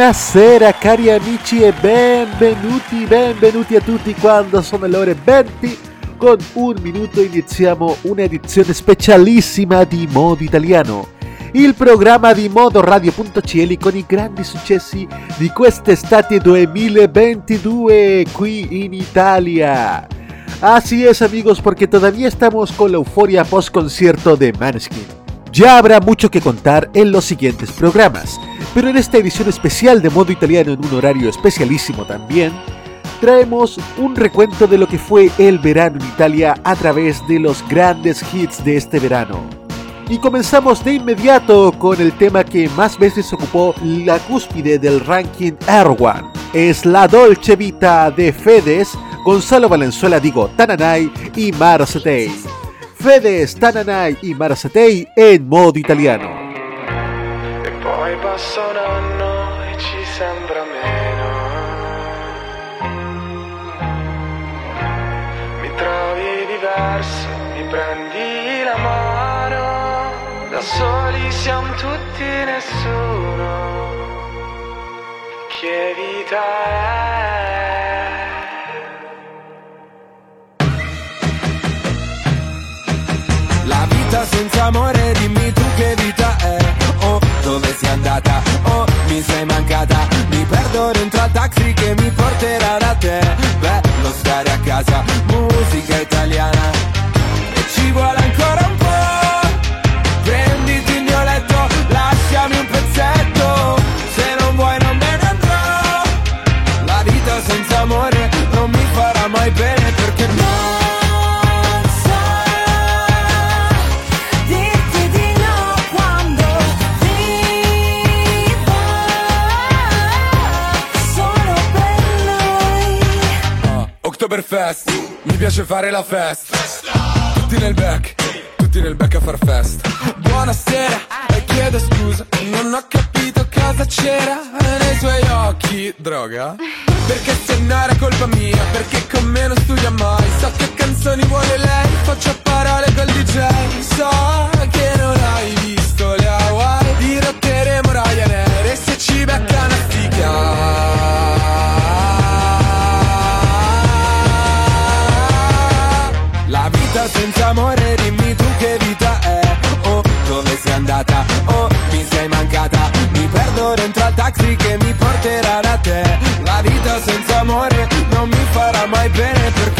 Buonasera cari amici e benvenuti, benvenuti a tutti quando sono le ore 20 con un minuto iniziamo un'edizione specialissima di Modo Italiano il programma di Modo Radio.cl con i grandi successi di quest'estate 2022 qui in Italia. Así es amigos porque todavía estamos con la euforia post concierto de Maneskin. Ya habrá mucho que contar en los siguientes programas pero en esta edición especial de modo italiano en un horario especialísimo también, traemos un recuento de lo que fue el verano en Italia a través de los grandes hits de este verano. Y comenzamos de inmediato con el tema que más veces ocupó la cúspide del ranking Air Es la Dolce Vita de Fedes, Gonzalo Valenzuela, digo, Tananay y Marzatei. Fedes, Tananay y Marzatei en modo italiano. passa un anno e ci sembra meno. Mi trovi diverso, mi prendi la mano, da soli siamo tutti nessuno. Che vita è? Vita senza amore, dimmi tu che vita è. Dove sei andata? Oh, mi sei mancata. Mi perdo dentro al taxi che mi porterà da te. Bello stare a casa piace fare la festa. Tutti nel back Tutti nel back a far festa. Buonasera E chiedo scusa Non ho capito cosa c'era Nei suoi occhi. Droga? Perché se no era colpa mia Perché con me non studia mai. So che canzoni vuole lei Faccio parole col DJ So bene perché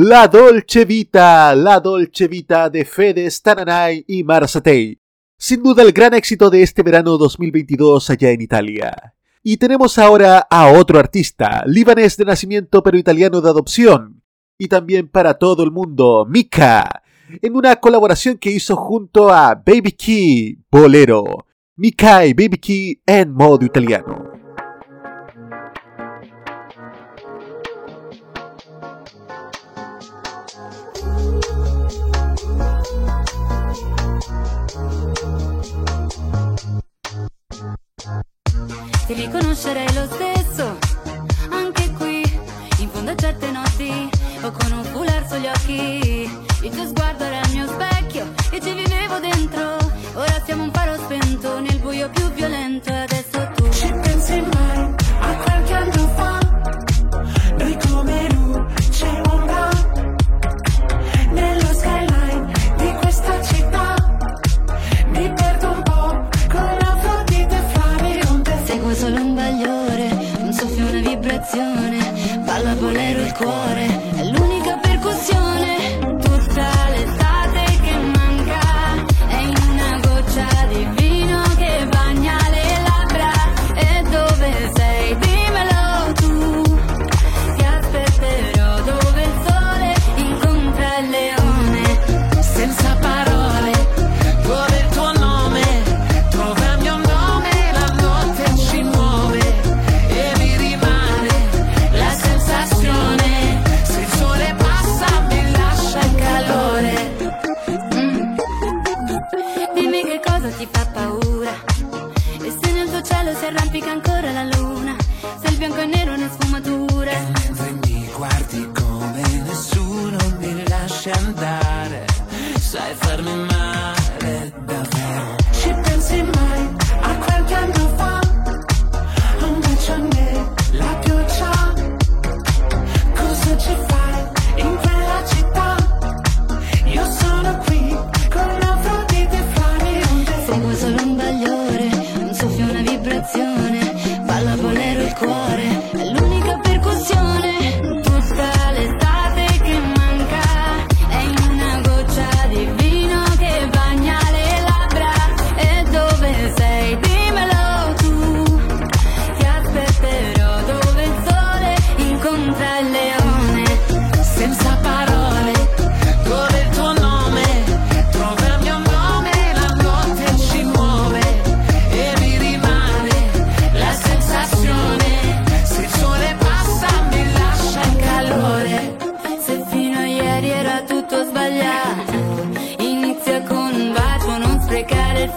La Dolce Vita, la Dolce Vita de Fede Stananay y Marzatei. Sin duda el gran éxito de este verano 2022 allá en Italia. Y tenemos ahora a otro artista, libanés de nacimiento pero italiano de adopción. Y también para todo el mundo, Mika, en una colaboración que hizo junto a Baby Key, Bolero. Mika y Baby Key en modo italiano. mi conoscerei lo stesso. Anche qui, in fondo a certe notti O con un foulard sugli occhi. Il tuo sguardo era il mio specchio E ci vivevo dentro. Ora siamo un faro spento Nel buio più violento Adesso tu Ci pensi mai a qualche anno fa? canzone, balla bolero il cuore.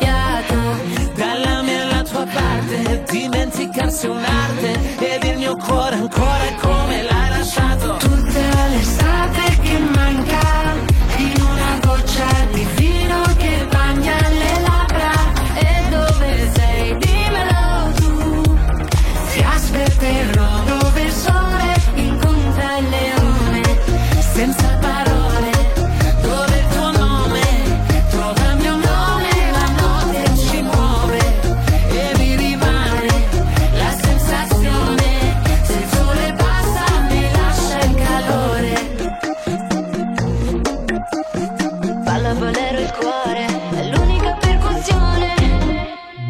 sbagliato dalla mia alla tua parte dimenticarsi un'arte ed il mio cuore ancora è come la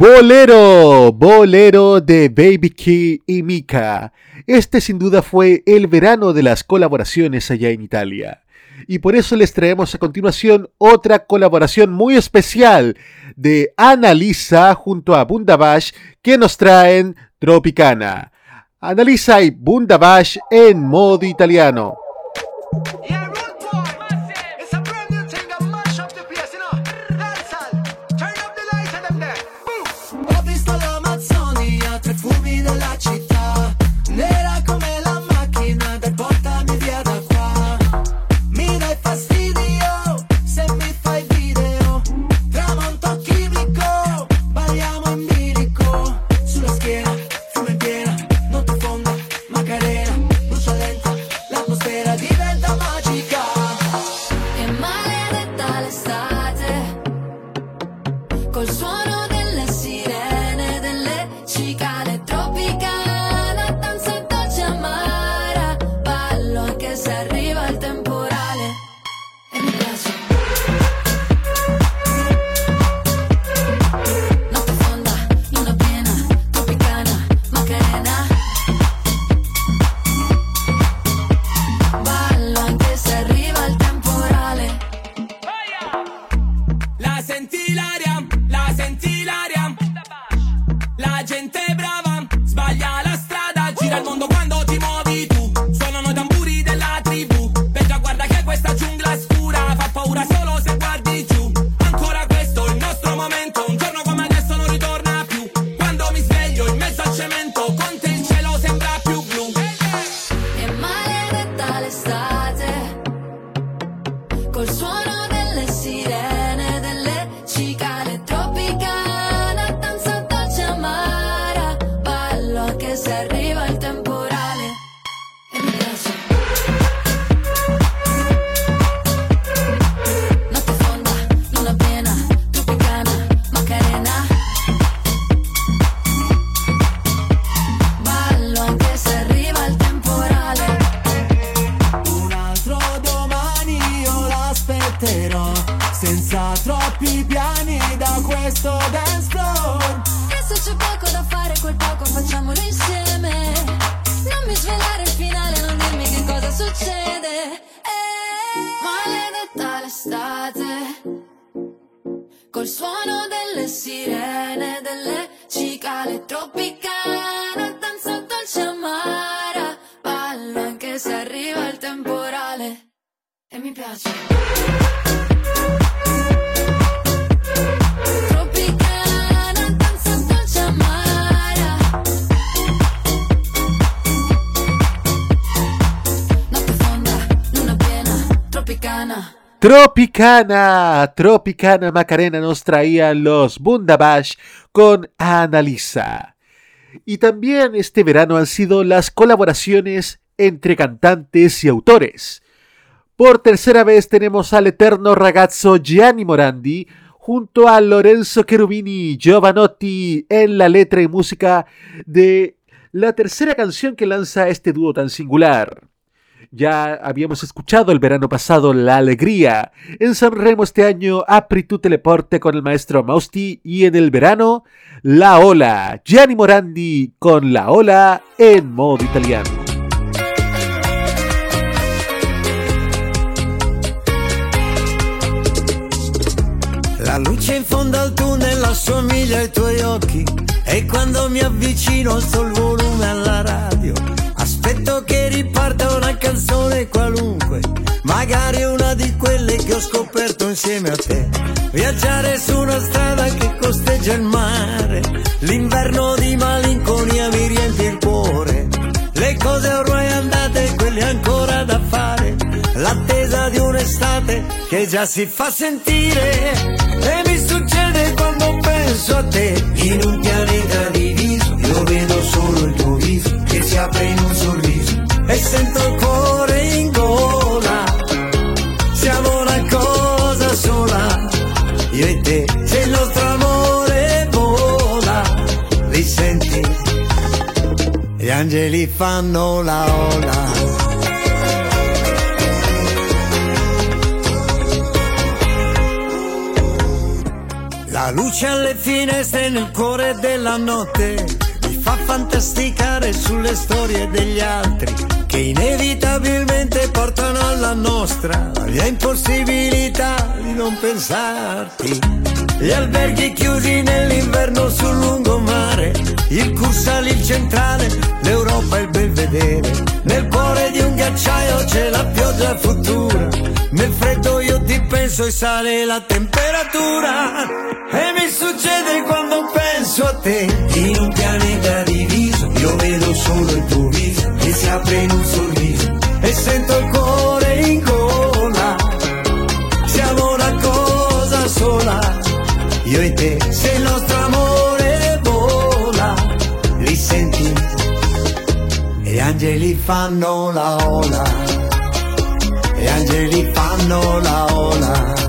Bolero, bolero de Baby Key y Mika. Este sin duda fue el verano de las colaboraciones allá en Italia. Y por eso les traemos a continuación otra colaboración muy especial de Annalisa junto a Bundabash que nos traen Tropicana. Annalisa y Bundabash en modo italiano. Tropicana, Tropicana Macarena nos traían los Bundabash con Analisa. Y también este verano han sido las colaboraciones entre cantantes y autores. Por tercera vez tenemos al eterno ragazzo Gianni Morandi junto a Lorenzo Cherubini Giovanotti en la letra y música de la tercera canción que lanza este dúo tan singular. Ya habíamos escuchado el verano pasado La Alegría. En San Remo este año Apri tu teleporte con el maestro Mausti y en el verano La Ola. Gianni Morandi con La Ola en modo italiano. La luce in fondo al tunnel assomiglia ai tuoi occhi e quando mi avvicino alzo il volume alla radio. Aspetto che riparta una canzone qualunque, magari una di quelle che ho scoperto insieme a te. Viaggiare su una strada che costeggia il mare, l'inverno di malinconia mi riempie il cuore. Le cose ormai andate, quelle ancora da fare, l'attesa di un'estate che già si fa sentire e mi succede quando penso a te in un pianeta diviso io vedo solo il apre in un sorriso e sento il cuore in gola. Siamo una cosa sola io e te se il nostro amore vola. Li senti gli angeli fanno la ola. La luce alle finestre nel cuore della notte fantasticare sulle storie degli altri che inevitabilmente portano alla nostra la impossibilità di non pensarti. Gli alberghi chiusi nell'inverno sul lungomare, il Cursale, il centrale, l'Europa e il Belvedere. Nel cuore di un ghiacciaio c'è la pioggia futura, nel freddo io ti penso e sale la temperatura. E mi succede quando penso a te, in un vedo solo il tuo viso che si apre in un sorriso e sento il cuore in gola. Siamo una cosa sola, io e te, se il nostro amore vola, li senti? E gli angeli fanno la ola, gli angeli fanno la ola.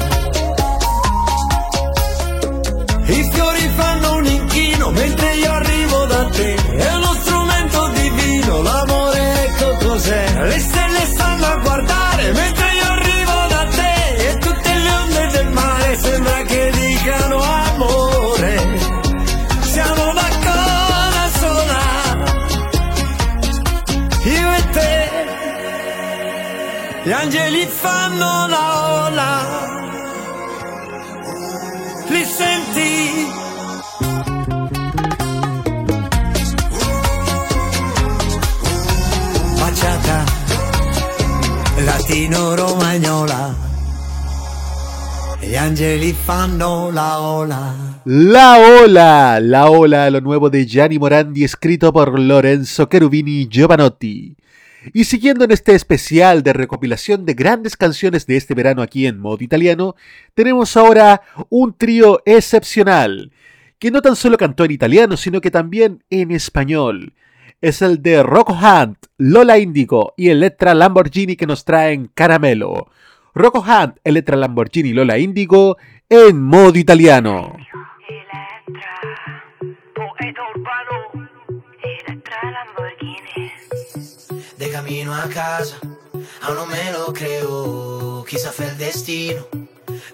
Y la ola. La ola, lo nuevo de Gianni Morandi, escrito por Lorenzo Cherubini Giovanotti. Y siguiendo en este especial de recopilación de grandes canciones de este verano aquí en modo italiano, tenemos ahora un trío excepcional, que no tan solo cantó en italiano, sino que también en español. Es el de Rocco Hunt, Lola Indigo y Electra Lamborghini que nos traen Caramelo. Rocco Hunt, Electra Lamborghini, Lola Indigo en modo italiano. De camino a casa, aún no me lo creo. Quizá fue el destino,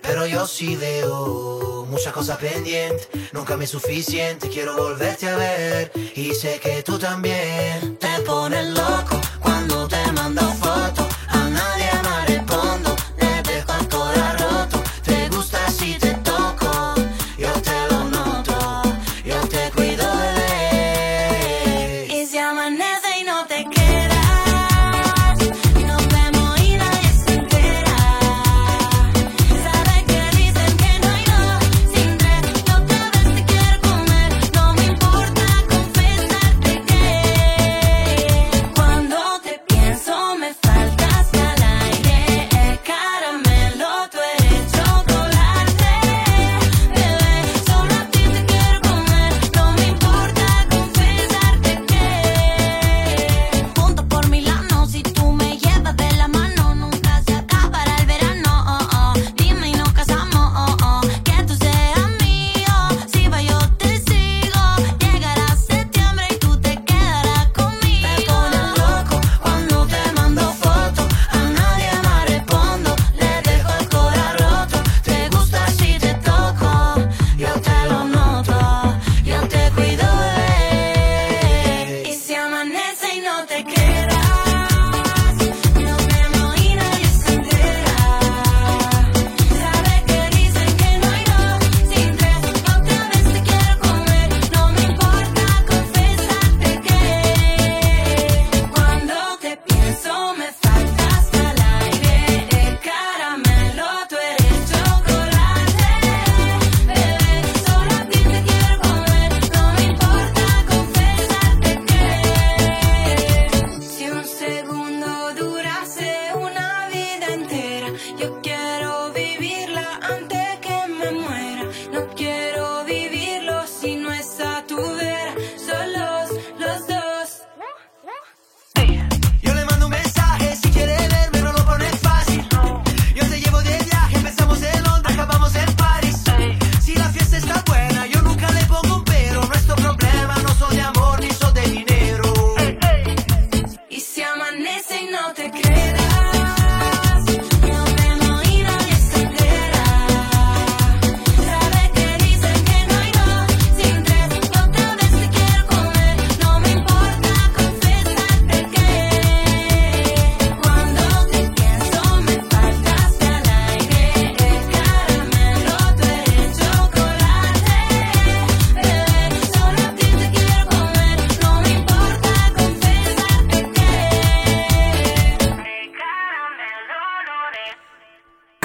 pero yo sí veo muchas cosas pendientes. Nunca me es suficiente, quiero volverte a ver. Y sé que tú también te pones loco cuando te mando fotos.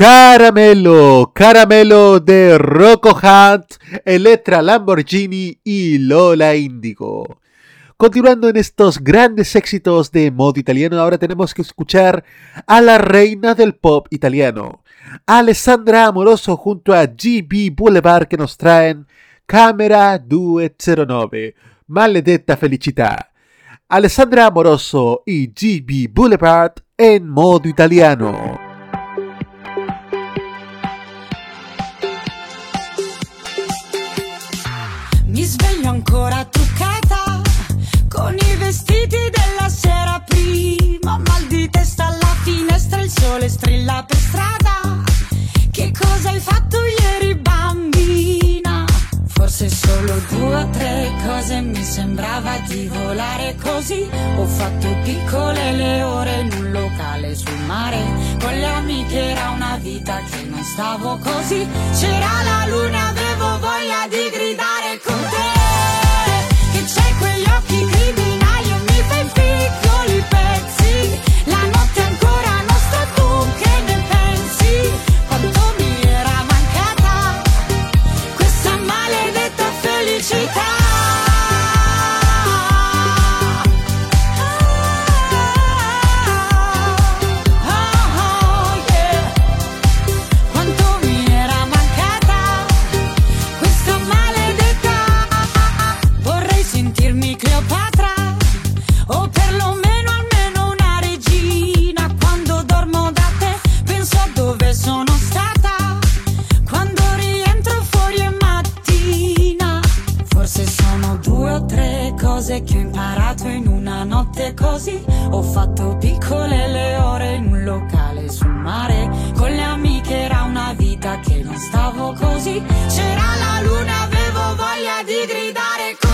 Caramelo, Caramelo de Rocco Hunt, Electra Lamborghini y Lola Indigo. Continuando en estos grandes éxitos de modo italiano, ahora tenemos que escuchar a la reina del pop italiano, Alessandra Amoroso junto a GB Boulevard que nos traen Camera 209, Maledetta Felicità. Alessandra Amoroso y GB Boulevard en modo italiano. Mi sveglio ancora truccata con i vestiti della sera prima. Mal di testa alla finestra, il sole strilla per strada. Che cosa hai fatto ieri, bambina? Forse solo due o tre cose mi sembrava di volare così. Ho fatto piccole le ore in un locale sul mare. Con le amiche era una vita che non stavo così. C'era la luna, avevo voglia di gridare con te. cose che ho imparato in una notte così. Ho fatto piccole le ore in un locale sul mare. Con le amiche era una vita che non stavo così. C'era la luna, avevo voglia di gridare così.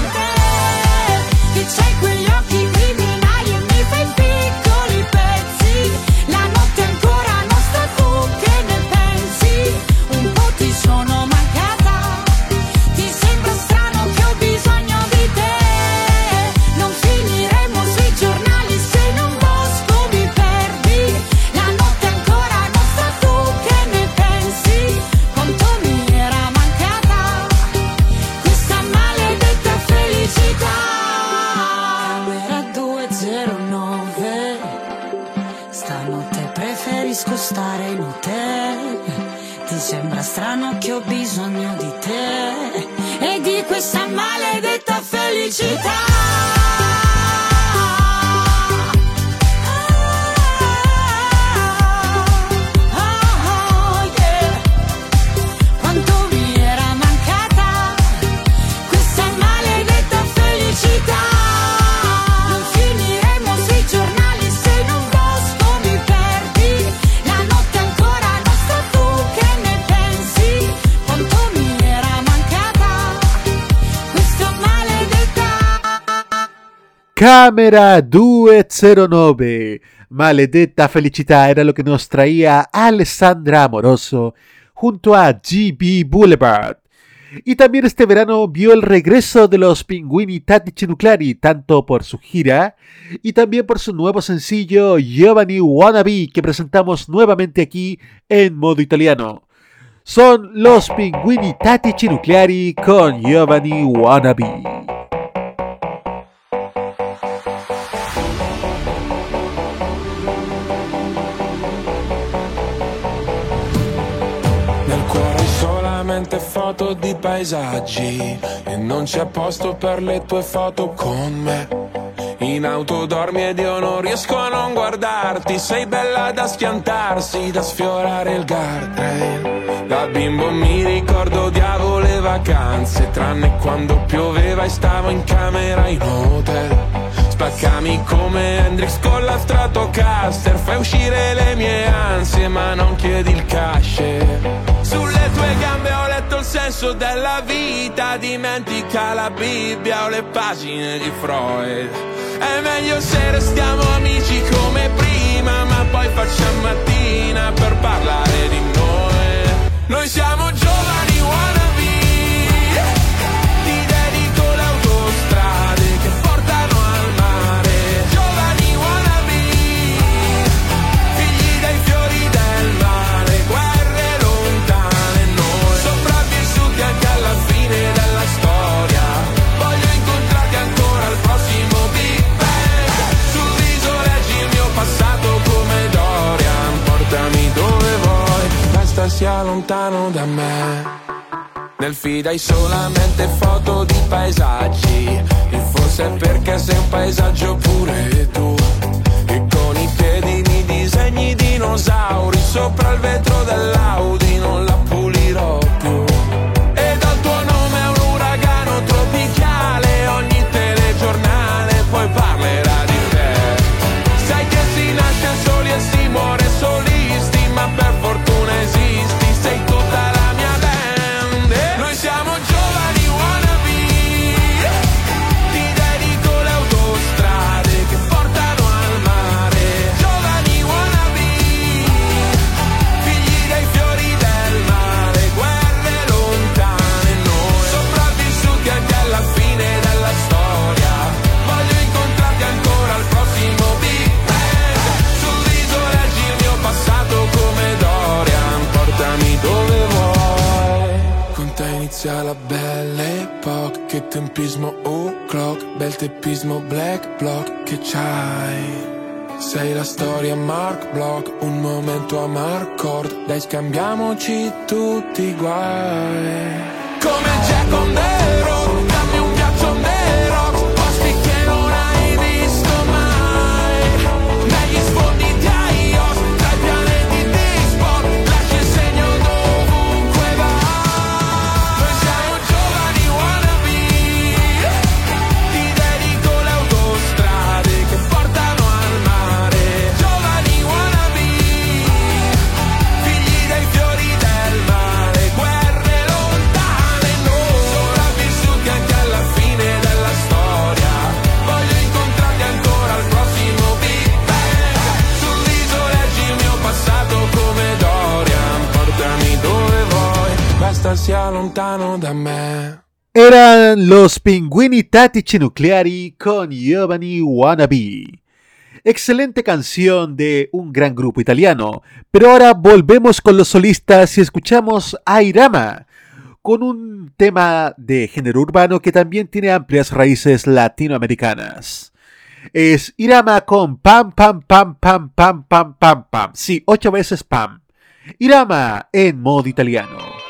Strano che ho bisogno di te e di questa maledetta felicità. Cámara 209. Maledetta felicità era lo que nos traía Alessandra Amoroso junto a GB Boulevard. Y también este verano vio el regreso de los Pinguini Tattici Nucleari, tanto por su gira y también por su nuevo sencillo Giovanni Wannabe, que presentamos nuevamente aquí en modo italiano. Son los Pinguini Tattici Nucleari con Giovanni Wannabe. Solamente foto di paesaggi. E non c'è posto per le tue foto con me. In auto dormi ed io non riesco a non guardarti. Sei bella da schiantarsi, da sfiorare il guardrail. Da bimbo mi ricordo odiavo le vacanze Tranne quando pioveva e stavo in camera in hotel. Spaccami come Hendrix con la Stratocaster Fai uscire le mie ansie ma non chiedi il cash Sulle tue gambe ho letto il senso della vita. Dimentica la Bibbia o le pagine di Freud. È meglio se restiamo amici come prima Ma poi facciamo mattina per parlare di noi. Noi siamo giovani wannabe sia lontano da me. Nel feed hai solamente foto di paesaggi. E forse è perché sei un paesaggio pure tu. E con i piedi mi disegni dinosauri Sopra il vetro dell'Audi. Non la pulirò epoca Che tempismo o'clock Bel teppismo black block Che c'hai? Sei la storia Mark Block, un momento a Marcord, dai scambiamoci tutti i guai. Come Jack on Eran los Pinguini Tattici Nucleari con Giovanni Wannabe. Excelente canción de un gran grupo italiano. Pero ahora volvemos con los solistas y escuchamos a Irama con un tema de género urbano que también tiene amplias raíces latinoamericanas. Es Irama con pam, pam, pam, pam, pam, pam, pam, pam. Sí, ocho veces pam. Irama en modo italiano.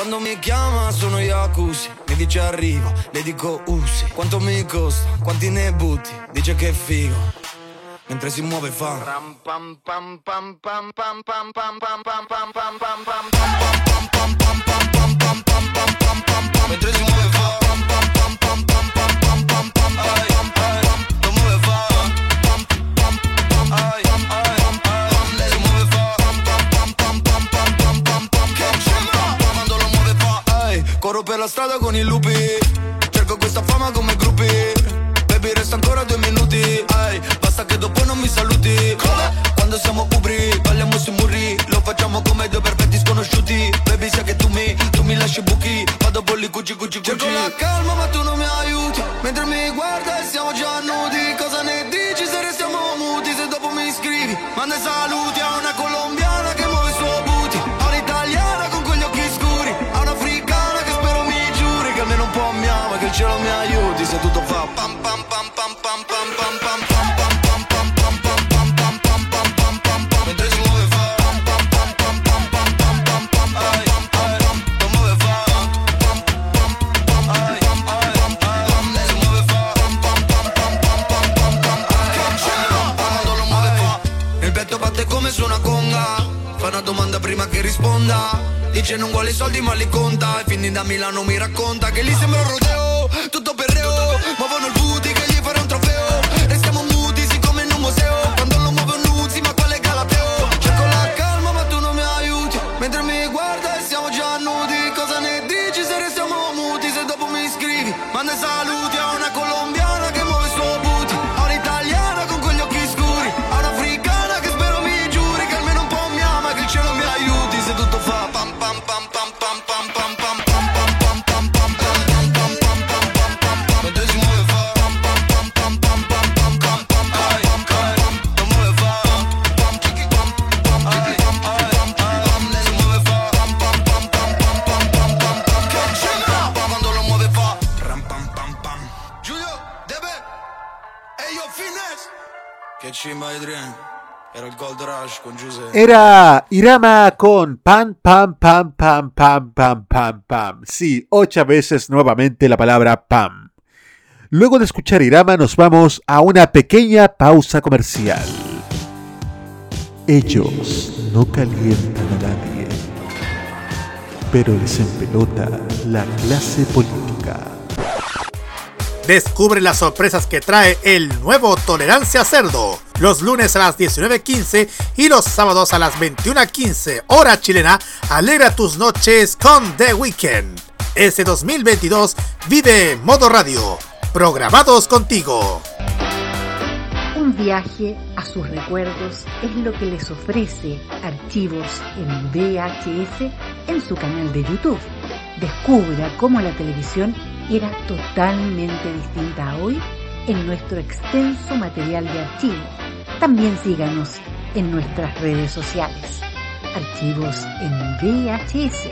Quando mi chiama sono Yakushi Mi dice arrivo, le dico usi Quanto mi costa, quanti ne butti Dice che è figo Mentre si muove fa Mentre la strada con i lupi soldi ma li conta. E quindi da Milano mi racconta Che lì sembra un rodeo Era Irama con pam, pam, pam, pam, pam, pam, pam, pam. Sí, ocho veces nuevamente la palabra pam. Luego de escuchar Irama nos vamos a una pequeña pausa comercial. Ellos no calientan a nadie, pero les empelota la clase política. Descubre las sorpresas que trae el nuevo Tolerancia Cerdo. Los lunes a las 19.15 y los sábados a las 21.15 hora chilena. Alegra tus noches con The Weekend. Ese 2022 vive modo radio. Programados contigo. Un viaje a sus recuerdos es lo que les ofrece Archivos en VHS en su canal de YouTube. Descubra cómo la televisión era totalmente distinta hoy en nuestro extenso material de archivo. También síganos en nuestras redes sociales. Archivos en VHS,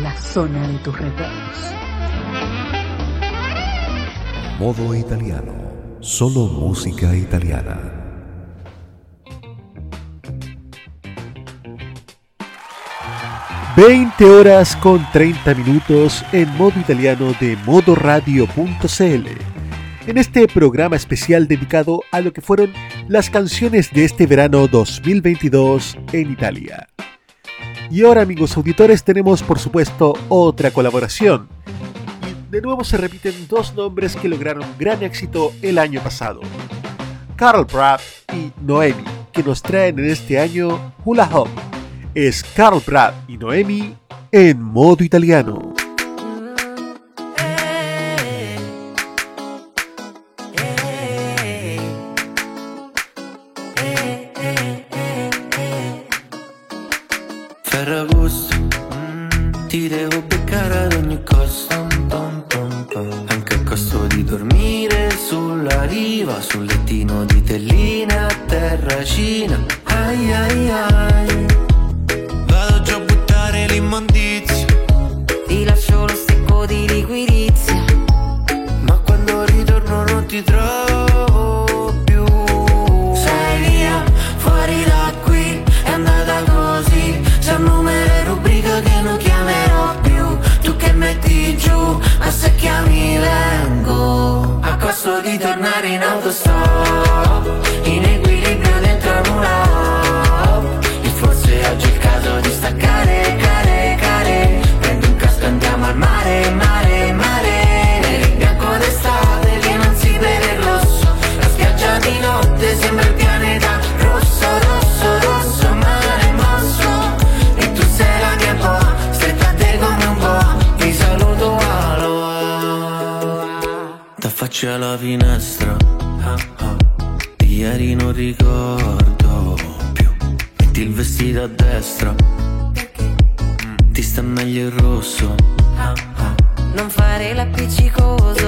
la zona de tus recuerdos. Modo italiano. Solo música italiana. ...20 horas con 30 minutos en modo italiano de modoradio.cl. En este programa especial dedicado a lo que fueron las canciones de este verano 2022 en Italia. Y ahora amigos auditores tenemos por supuesto otra colaboración. Y de nuevo se repiten dos nombres que lograron gran éxito el año pasado. Carl Pratt y Noemi, que nos traen en este año Hula Hop. Es Carl Pratt y Noemi en modo italiano. non fare l'appiccicoso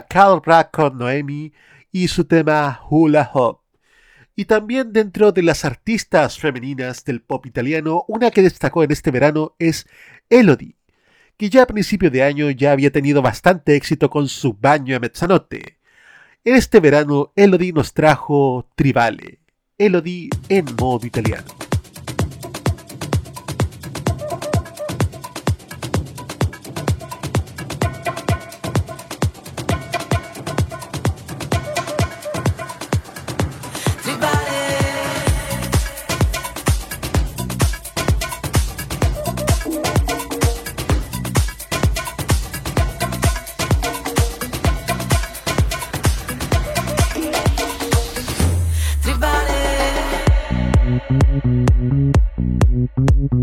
Carl Brack con Noemi y su tema Hula Hop. Y también dentro de las artistas femeninas del pop italiano, una que destacó en este verano es Elodie, que ya a principio de año ya había tenido bastante éxito con su baño a mezzanotte. Este verano Elodie nos trajo Tribale, Elodie en modo italiano. Thank you.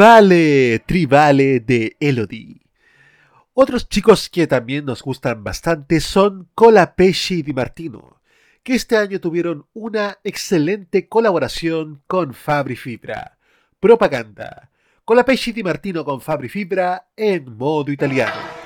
Tribale, Tribale de Elodie. Otros chicos que también nos gustan bastante son Colapesci Di Martino, que este año tuvieron una excelente colaboración con Fabri Fibra. Propaganda. Colapesci Di Martino con Fabri Fibra en modo italiano.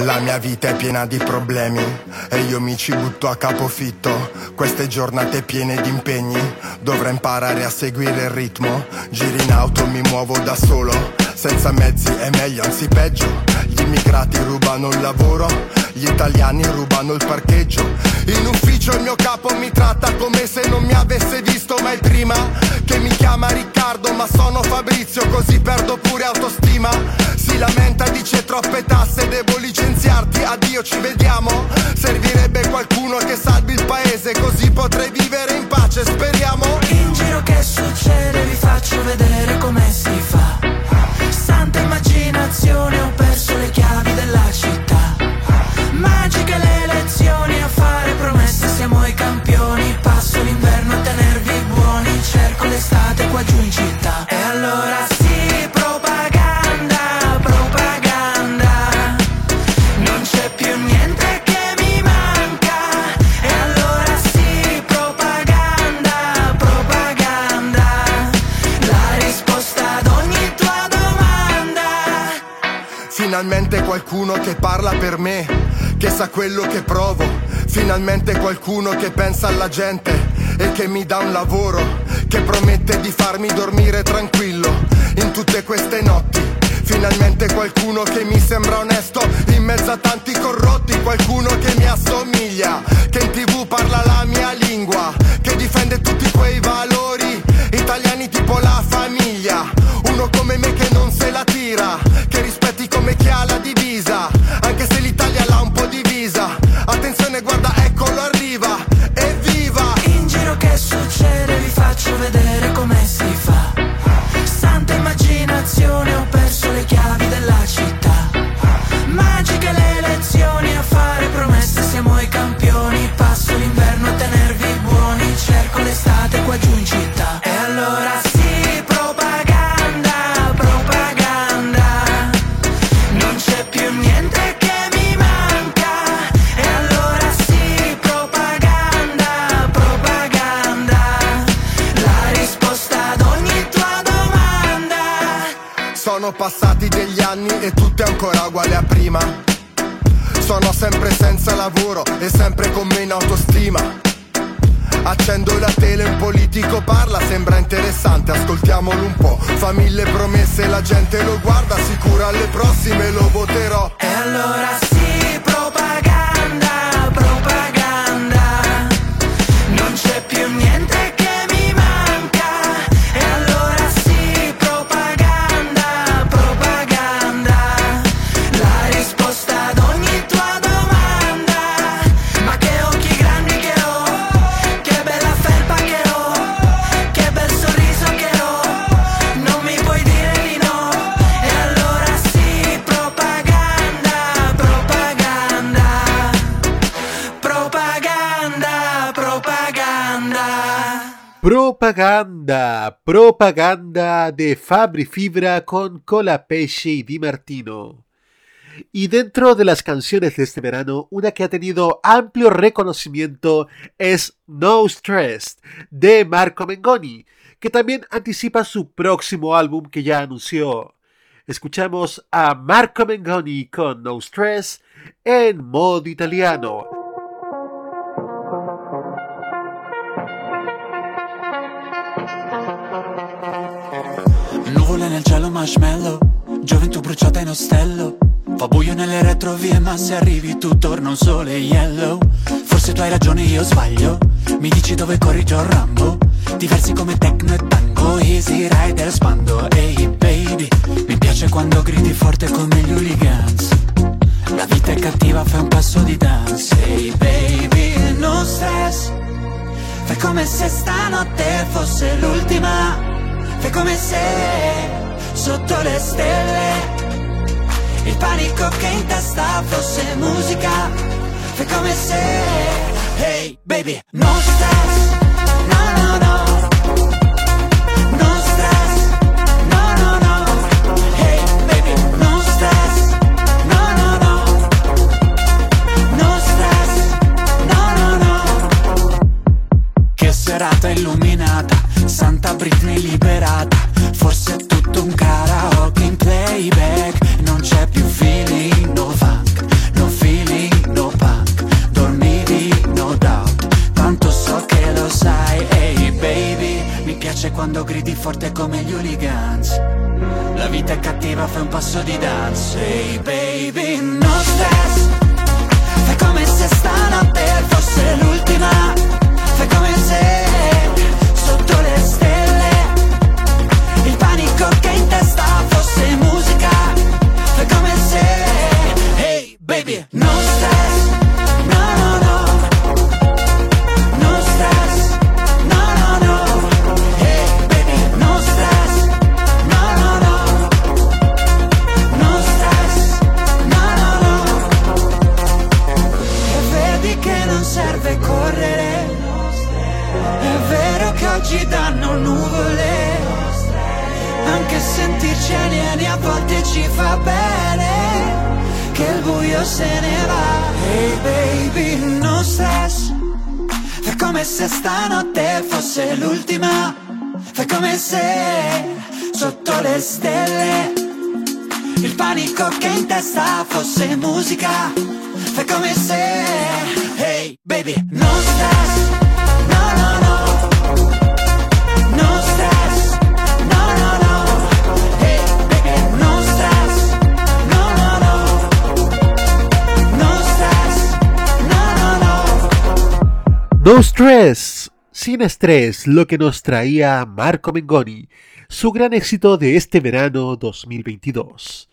La mia vita è piena di problemi e io mi ci butto a capofitto. Queste giornate piene di impegni, dovrò imparare a seguire il ritmo. Giri in auto, mi muovo da solo, senza mezzi è meglio, anzi peggio. Gli immigrati rubano il lavoro, gli italiani rubano il parcheggio. In ufficio il mio capo mi tratta come se non mi avesse visto mai prima. Che mi chiama Riccardo, ma sono Fabrizio, così perdo pure autostima. Si lamenta, dice troppe tasse, devo licenziarti, addio, ci vediamo. Servirebbe qualcuno che salvi il paese, così potrei vivere in pace, speriamo. In giro che succede vi faccio vedere come si fa Santa immaginazione ho perso le chiavi della città. Magiche le elezioni a fare promesse siamo i campioni. Passo l'inverno a tenervi buoni Cerco l'estate qua giù in città. E allora Finalmente qualcuno che parla per me, che sa quello che provo. Finalmente qualcuno che pensa alla gente e che mi dà un lavoro, che promette di farmi dormire tranquillo in tutte queste notti. Finalmente qualcuno che mi sembra onesto in mezzo a tanti corrotti, qualcuno che mi assomiglia, che in tv parla la mia lingua, che difende tutti quei valori italiani tipo la famiglia. Uno come me che non se la tira, gente lo Propaganda, de Fabri Fibra con Cola Pesce y Di Martino. Y dentro de las canciones de este verano, una que ha tenido amplio reconocimiento es No Stress de Marco Mengoni, que también anticipa su próximo álbum que ya anunció. Escuchamos a Marco Mengoni con No Stress en modo italiano. Cielo marshmallow. Gioventù bruciata in ostello. Fa buio nelle retrovie ma se arrivi tu torna un sole yellow. Forse tu hai ragione io sbaglio. Mi dici dove corri già Rambo. Diversi come techno e tango Easy rider spando. Ehi hey baby Mi piace quando gridi forte come gli hooligans. La vita è cattiva fai un passo di dance. Ehi hey baby non stress. Fai come se stanotte fosse l'ultima. Fai come se sotto le stelle. Il panico che in testa fosse musica Fai come se Hey baby No stress estrés, lo que nos traía Marco Mengoni, su gran éxito de este verano 2022.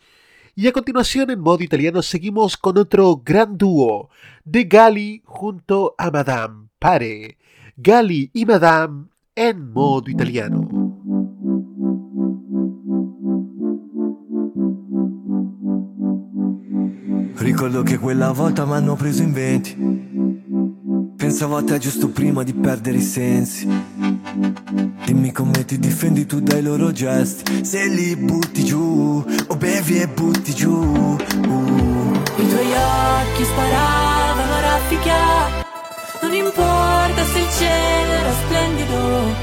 Y a continuación en modo italiano seguimos con otro gran dúo de Gali junto a Madame Pare. Gali y Madame en modo italiano. Ricordo che quella volta mi hanno preso in venti. Pensavo a te giusto prima di perdere i sensi. Dimmi come ti difendi tu dai loro gesti. Se li butti giù, o bevi e butti giù. Uh. I tuoi occhi sparavano a raffica Non importa se il cielo era splendido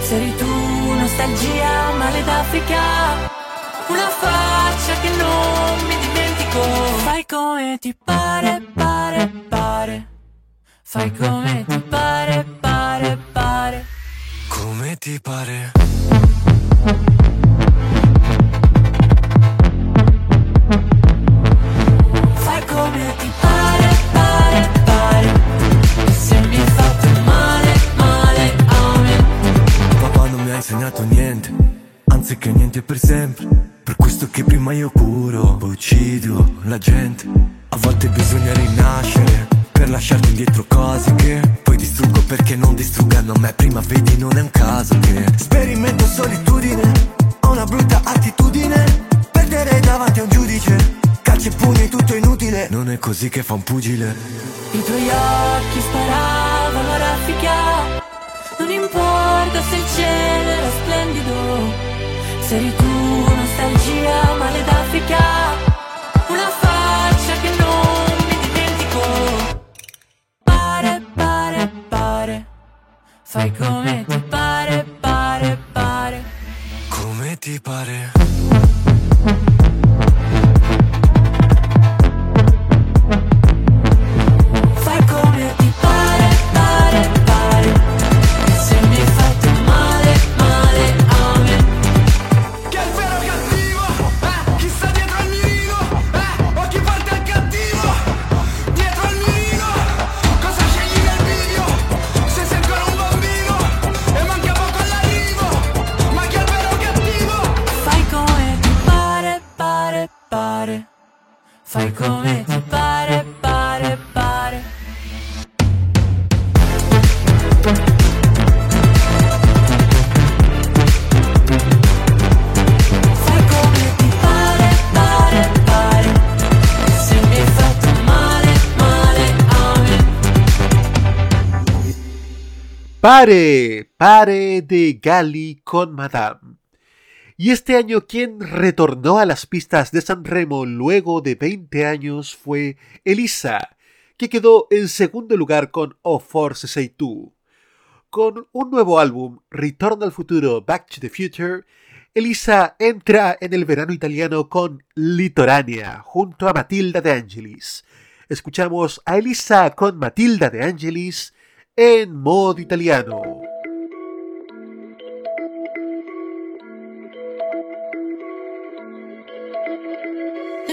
Se eri tu nostalgia, male d'Africa Una faccia che non mi dimentico Fai come ti pare, pare, pare Fai come ti pare, pare, pare Come ti pare? Fai come ti pare, pare, pare E se mi hai fatto male, male, amen Papà non mi ha insegnato niente, anzi che niente per sempre. Per questo che prima io curo, uccido la gente. A volte bisogna rinascere per lasciarti indietro cose che poi distruggo perché non distruggano me. Prima vedi non è un caso che sperimento solitudine, ho una brutta attitudine, perdere davanti a un giudice. Calci e pugni tutto inutile, non è così che fa un pugile. I tuoi occhi sparavano a raffica Non importa se il cielo era splendido, se eri tu nostalgia male d'Africa, una faccia fai come ti pare, pare, pare. Come ti pare? Fai come ti pare, pare, pare. Fai come pare, pare, pare. Se mi hai fatto male. Pare, pare de Gali con Madame. Y este año quien retornó a las pistas de San Remo luego de 20 años fue Elisa, que quedó en segundo lugar con O Force Say Two. Con un nuevo álbum, Retorno al futuro, Back to the Future, Elisa entra en el verano italiano con Litorania, junto a Matilda de Angelis. Escuchamos a Elisa con Matilda de Angelis en modo italiano.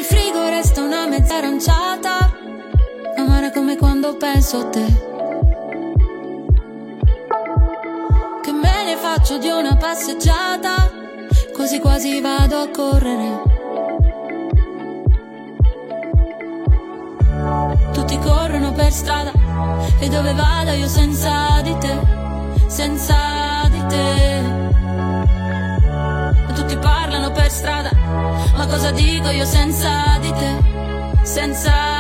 Frigo resta una mezza aranciata, amara come quando penso a te. Che me ne faccio di una passeggiata, quasi quasi vado a correre. Tutti corrono per strada e dove vado io senza di te, senza di te. Tutti parlano per strada, ma cosa dico io senza di te, senza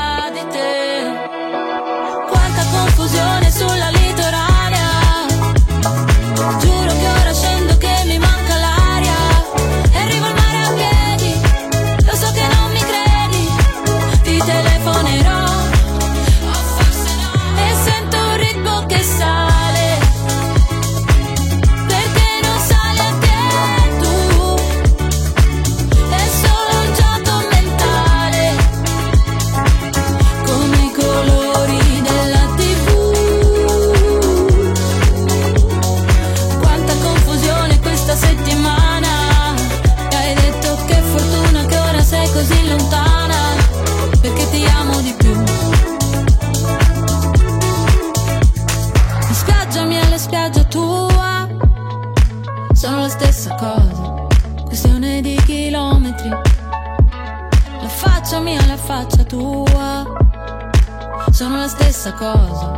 cosa,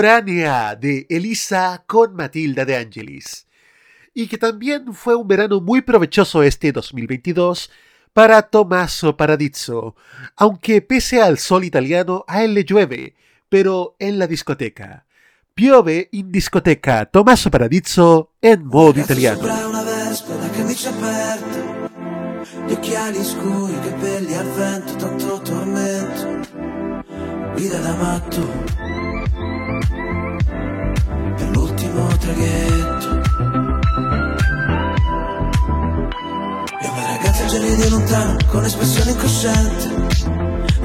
De Elisa con Matilda de Angelis. Y que también fue un verano muy provechoso este 2022 para Tommaso Paradiso, aunque pese al sol italiano a él le llueve, pero en la discoteca. Piove in discoteca Tommaso Paradiso en modo italiano. Gli occhiali scuri, i capelli al vento Tanto tormento Guida da matto Per l'ultimo traghetto E una ragazza già di lontano Con espressione incosciente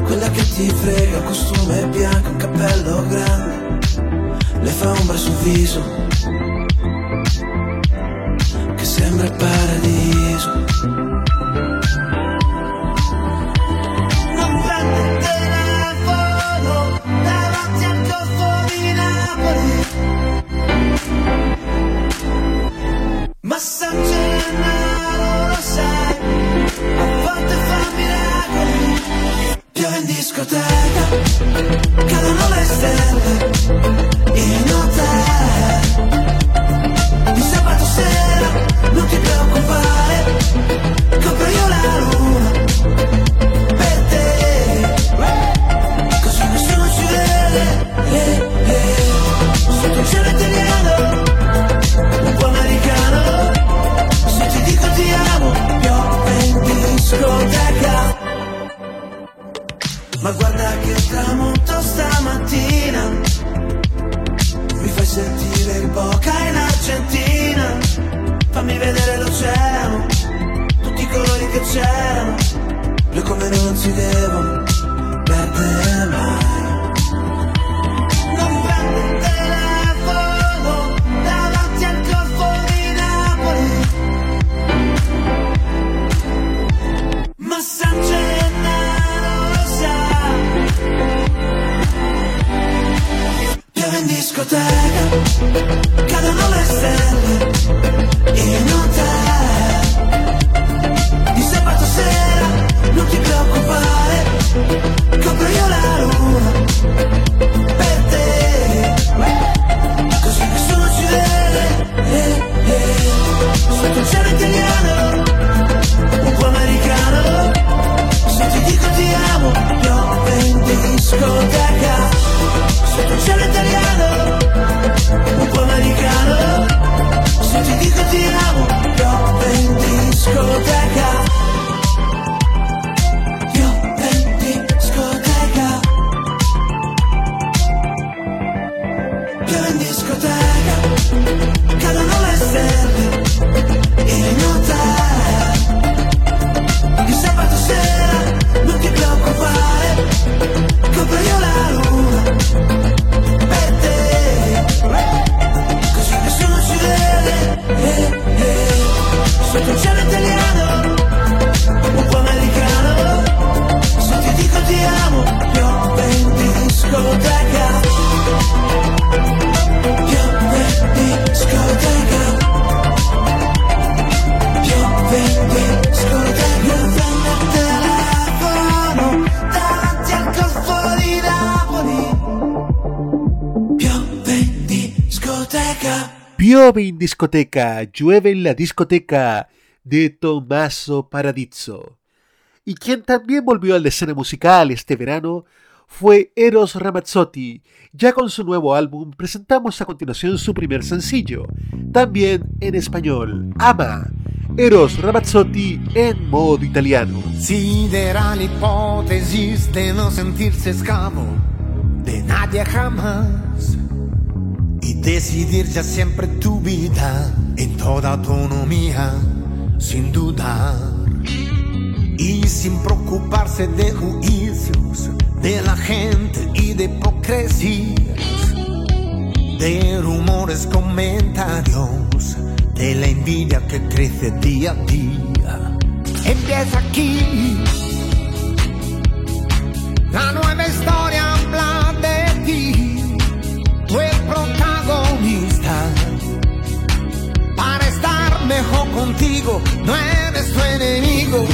Quella che ti frega, un costume bianco, un cappello grande. Le fa ombra sul viso. Che sembra il paradiso. Napoli. Ma San Gennaro lo sai, a volte fa miracoli. Piove in discoteca, cadono le stelle in hotel. Di sabato sera non ti preoccupare, copro io la luna Ma guarda che tramonto stamattina. Mi fai sentire il Boca in Argentina. Fammi vedere l'oceano Tutti i colori che c'erano. Le come non si devono perdere mai discoteca, llueve en la discoteca de Tommaso Paradiso. Y quien también volvió a la escena musical este verano fue Eros Ramazzotti. Ya con su nuevo álbum presentamos a continuación su primer sencillo, también en español, Ama. Eros Ramazzotti en modo italiano. Considera l'ipotesi de no sentirse de nadie jamás y decidir ya siempre tu vida en toda autonomía, sin dudar y sin preocuparse de juicios de la gente y de hipocresías, de rumores, comentarios, de la envidia que crece día a día. Empieza aquí. La nueva historia habla de ti, tú contigo, no eres tu enemigo.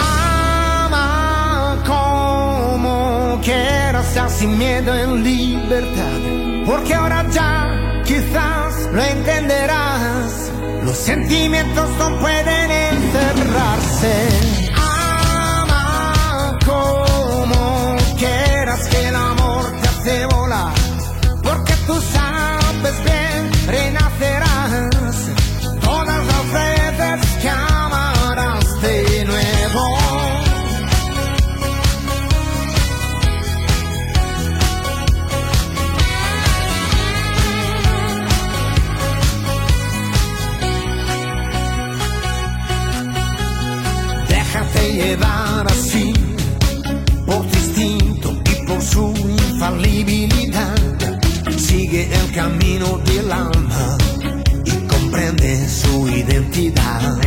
Ama como quieras sea sin miedo en libertad. Porque ahora ya quizás lo entenderás. Los sentimientos no pueden encerrarse. Camino del alma y comprende su identidad.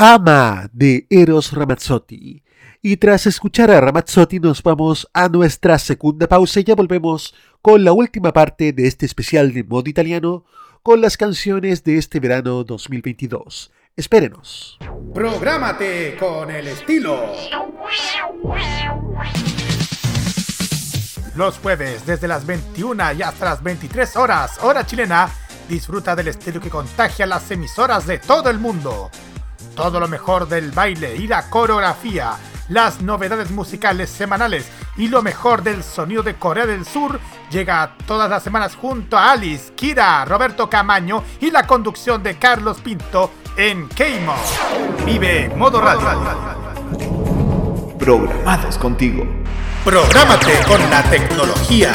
Ama de Eros Ramazzotti. Y tras escuchar a Ramazzotti nos vamos a nuestra segunda pausa y ya volvemos con la última parte de este especial de modo italiano con las canciones de este verano 2022. Espérenos. Prográmate con el estilo. Los jueves desde las 21 y hasta las 23 horas, hora chilena, disfruta del estilo que contagia las emisoras de todo el mundo. Todo lo mejor del baile y la coreografía, las novedades musicales semanales y lo mejor del sonido de Corea del Sur llega todas las semanas junto a Alice, Kira, Roberto Camaño y la conducción de Carlos Pinto en Keimo. Vive Modo Radio. Programados contigo. Prográmate con la tecnología.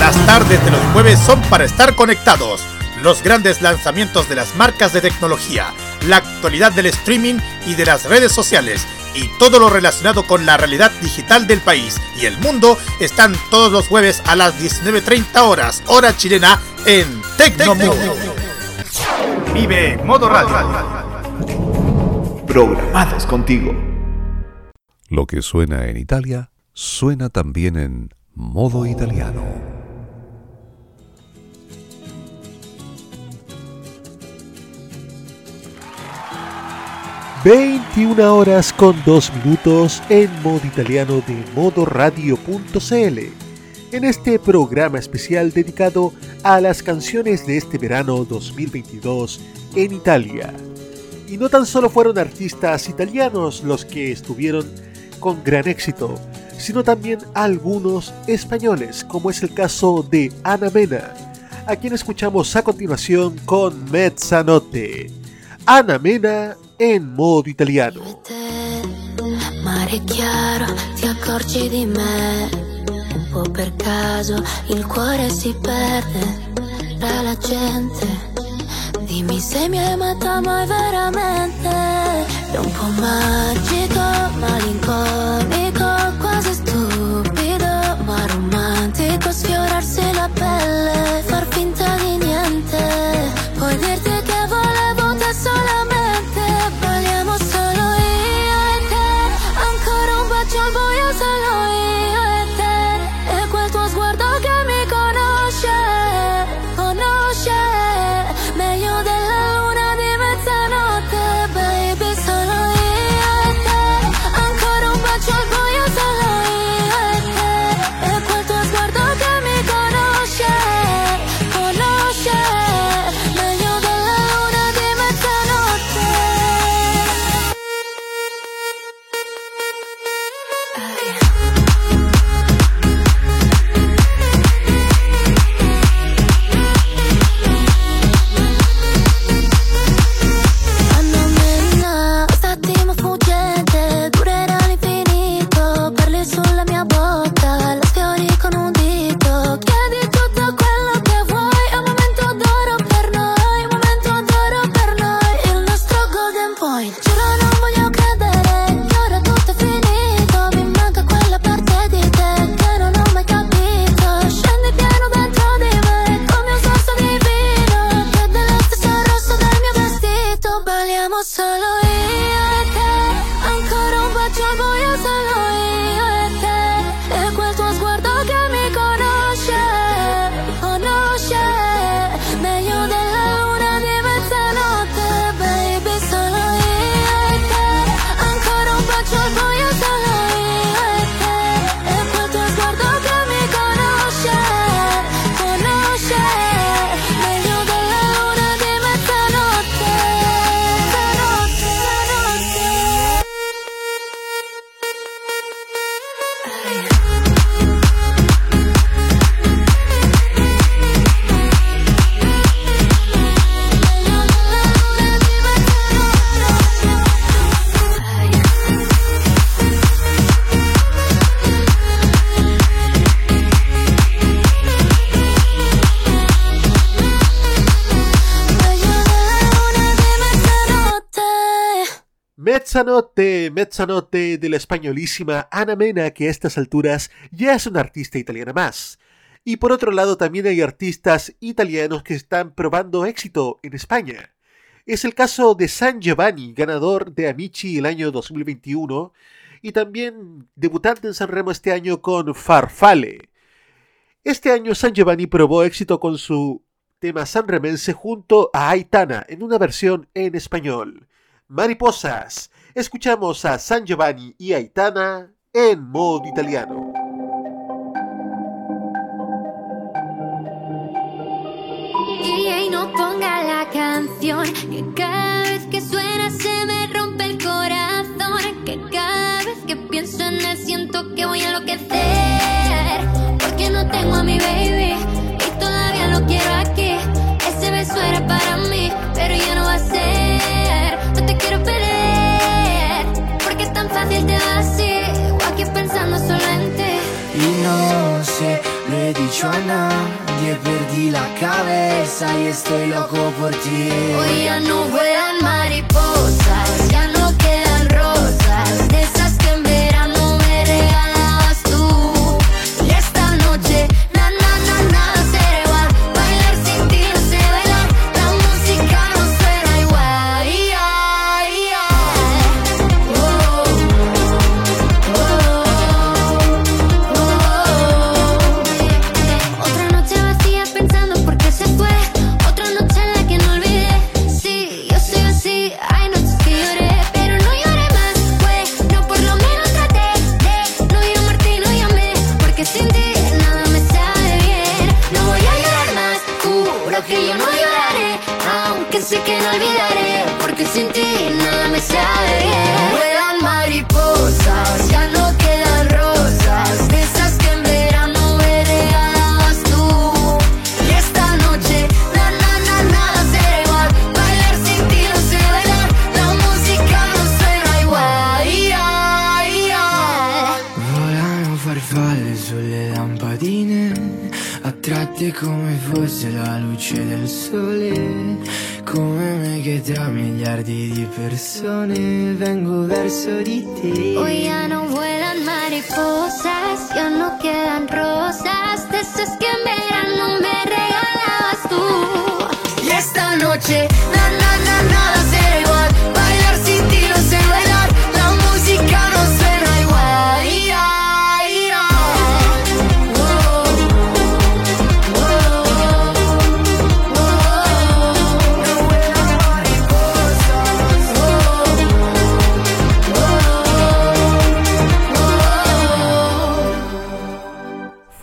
Las tardes de los jueves son para estar conectados. Los grandes lanzamientos de las marcas de tecnología, la actualidad del streaming y de las redes sociales y todo lo relacionado con la realidad digital del país y el mundo están todos los jueves a las 19.30 horas, hora chilena, en Tecnomood. Vive Modo Radio. Programados contigo. Lo que suena en Italia, suena también en modo italiano. 21 horas con 2 minutos en modo italiano de modoradio.cl. En este programa especial dedicado a las canciones de este verano 2022 en Italia. Y no tan solo fueron artistas italianos los que estuvieron con gran éxito, sino también algunos españoles, como es el caso de Ana Mena, a quien escuchamos a continuación con Mezzanotte. Ana Mena en modo italiano. Mare chiaro, ti accorgi di me. Un po' per caso il cuore si perde tra la gente. Dimmi se mi hai amata mai veramente. È un po' magico, malinconico, quasi stupido, ma romantico. Sfiorarsi la pelle, Mezzanotte, de la españolísima Ana Mena, que a estas alturas ya es una artista italiana más. Y por otro lado también hay artistas italianos que están probando éxito en España. Es el caso de San Giovanni, ganador de Amici el año 2021, y también debutante en San Remo este año con Farfale. Este año San Giovanni probó éxito con su tema sanremense junto a Aitana en una versión en español. Mariposas. Escuchamos a San Giovanni y Aitana en modo italiano. Y no ponga la canción que cada vez que suena se me rompe el corazón. Que cada vez que pienso en él siento que voy a enloquecer. Porque no tengo a mi baby y todavía lo quiero aquí. Ese beso era para mí, nadie, perdí la cabeza y estoy loco por ti. Hoy ya no vuelan mariposas,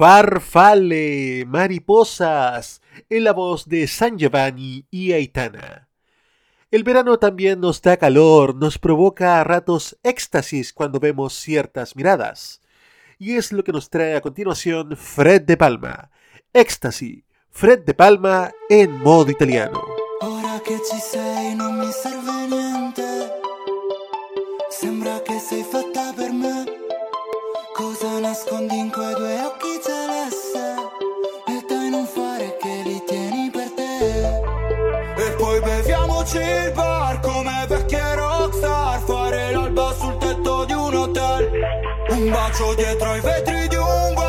Farfalle, mariposas, en la voz de San Giovanni y Aitana. El verano también nos da calor, nos provoca a ratos éxtasis cuando vemos ciertas miradas. Y es lo que nos trae a continuación Fred de Palma. Éxtasis, Fred de Palma en modo italiano. Ora che ci sei mi serve niente. Sembra che sei me. Cosa nascondi in quei due occhi celeste? E dai non fare che li tieni per te. E poi beviamoci il bar come vecchie rockstar Fare l'alba sul tetto di un hotel Un bacio dietro ai vetri di un van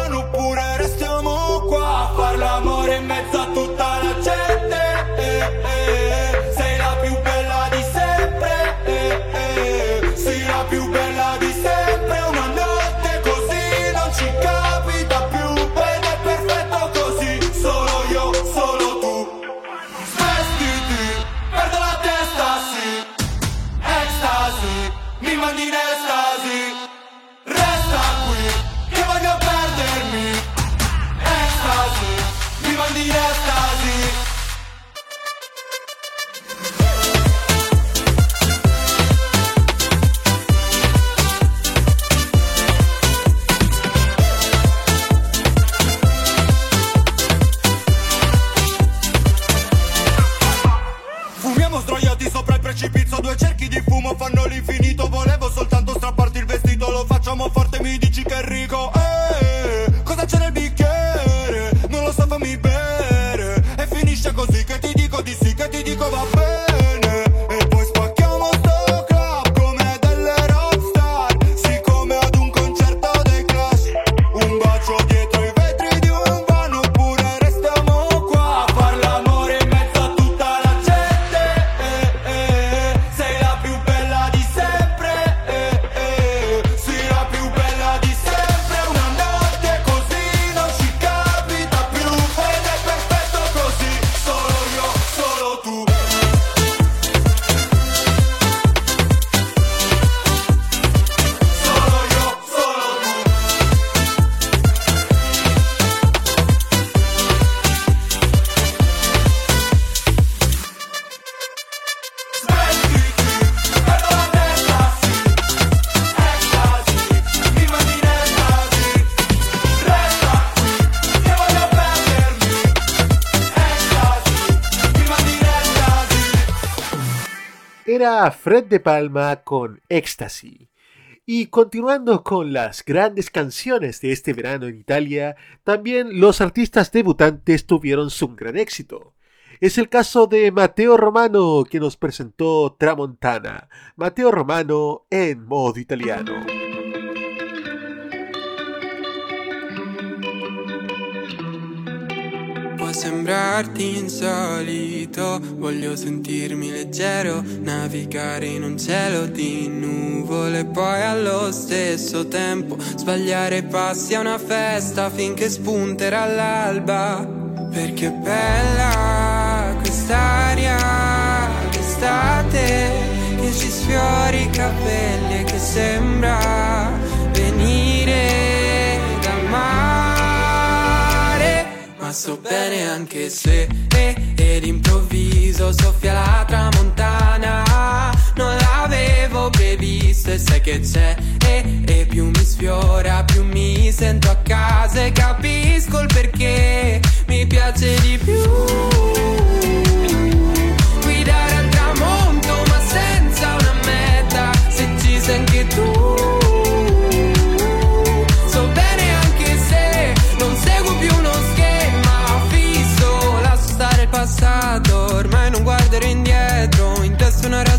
Fred de Palma con Ecstasy. Y continuando con las grandes canciones de este verano en Italia, también los artistas debutantes tuvieron su gran éxito. Es el caso de Mateo Romano, que nos presentó Tramontana. Mateo Romano en modo italiano. Sembrarti insolito, voglio sentirmi leggero, navigare in un cielo di nuvole, poi allo stesso tempo sbagliare passi a una festa finché spunterà l'alba. Perché è bella quest'aria d'estate che ci sfiori i capelli e che sembra venire dal mare. Ma so bene anche se eh, ed improvviso soffia la tramontana. Non l'avevo previsto e sai che c'è eh, e più mi sfiora, più mi sento a casa e capisco il perché mi piace di più. Guidare al tramonto ma senza una meta, se ci sei anche tu.